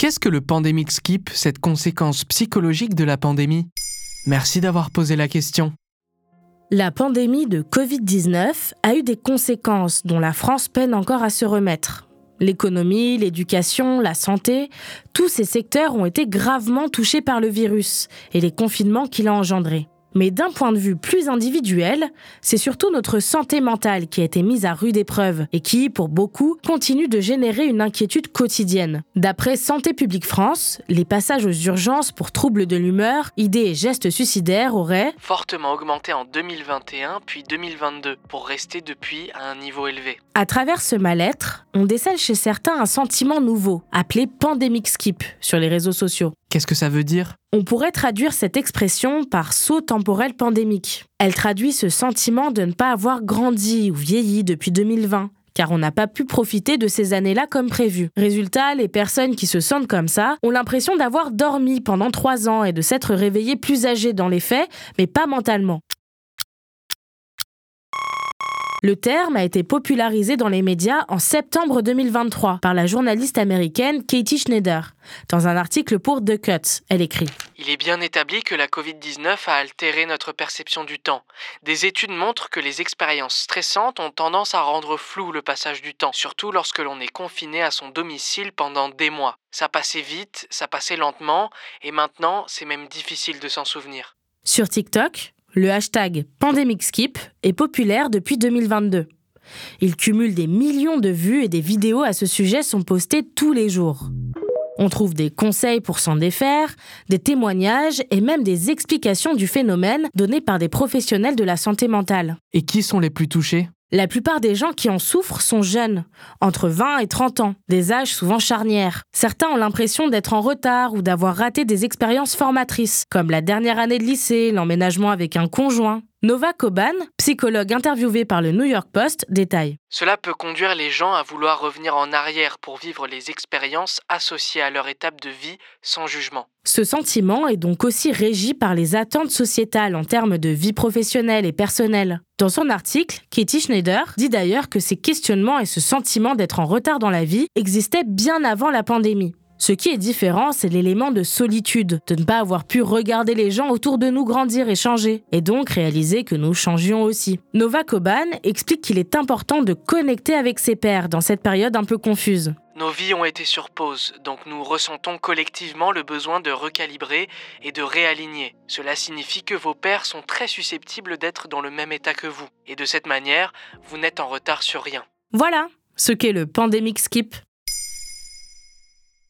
Qu'est-ce que le pandemic skip, cette conséquence psychologique de la pandémie? Merci d'avoir posé la question. La pandémie de Covid-19 a eu des conséquences dont la France peine encore à se remettre. L'économie, l'éducation, la santé, tous ces secteurs ont été gravement touchés par le virus et les confinements qu'il a engendrés. Mais d'un point de vue plus individuel, c'est surtout notre santé mentale qui a été mise à rude épreuve et qui, pour beaucoup, continue de générer une inquiétude quotidienne. D'après Santé publique France, les passages aux urgences pour troubles de l'humeur, idées et gestes suicidaires auraient fortement augmenté en 2021 puis 2022 pour rester depuis à un niveau élevé. À travers ce mal-être, on décèle chez certains un sentiment nouveau, appelé pandemic skip sur les réseaux sociaux. Qu'est-ce que ça veut dire? On pourrait traduire cette expression par saut temporel pandémique. Elle traduit ce sentiment de ne pas avoir grandi ou vieilli depuis 2020 car on n'a pas pu profiter de ces années-là comme prévu. Résultat, les personnes qui se sentent comme ça ont l'impression d'avoir dormi pendant trois ans et de s'être réveillées plus âgées dans les faits, mais pas mentalement. Le terme a été popularisé dans les médias en septembre 2023 par la journaliste américaine Katie Schneider. Dans un article pour The Cut, elle écrit Il est bien établi que la Covid-19 a altéré notre perception du temps. Des études montrent que les expériences stressantes ont tendance à rendre flou le passage du temps, surtout lorsque l'on est confiné à son domicile pendant des mois. Ça passait vite, ça passait lentement, et maintenant c'est même difficile de s'en souvenir. Sur TikTok, le hashtag PandemicSkip est populaire depuis 2022. Il cumule des millions de vues et des vidéos à ce sujet sont postées tous les jours. On trouve des conseils pour s'en défaire, des témoignages et même des explications du phénomène données par des professionnels de la santé mentale. Et qui sont les plus touchés? La plupart des gens qui en souffrent sont jeunes, entre 20 et 30 ans, des âges souvent charnières. Certains ont l'impression d'être en retard ou d'avoir raté des expériences formatrices, comme la dernière année de lycée, l'emménagement avec un conjoint. Nova Coban, psychologue interviewée par le New York Post, détaille. Cela peut conduire les gens à vouloir revenir en arrière pour vivre les expériences associées à leur étape de vie sans jugement. Ce sentiment est donc aussi régi par les attentes sociétales en termes de vie professionnelle et personnelle. Dans son article, Katie Schneider dit d'ailleurs que ces questionnements et ce sentiment d'être en retard dans la vie existaient bien avant la pandémie. Ce qui est différent, c'est l'élément de solitude, de ne pas avoir pu regarder les gens autour de nous grandir et changer, et donc réaliser que nous changions aussi. Nova Coban explique qu'il est important de connecter avec ses pairs dans cette période un peu confuse. Nos vies ont été sur pause, donc nous ressentons collectivement le besoin de recalibrer et de réaligner. Cela signifie que vos pairs sont très susceptibles d'être dans le même état que vous, et de cette manière, vous n'êtes en retard sur rien. Voilà ce qu'est le pandemic skip.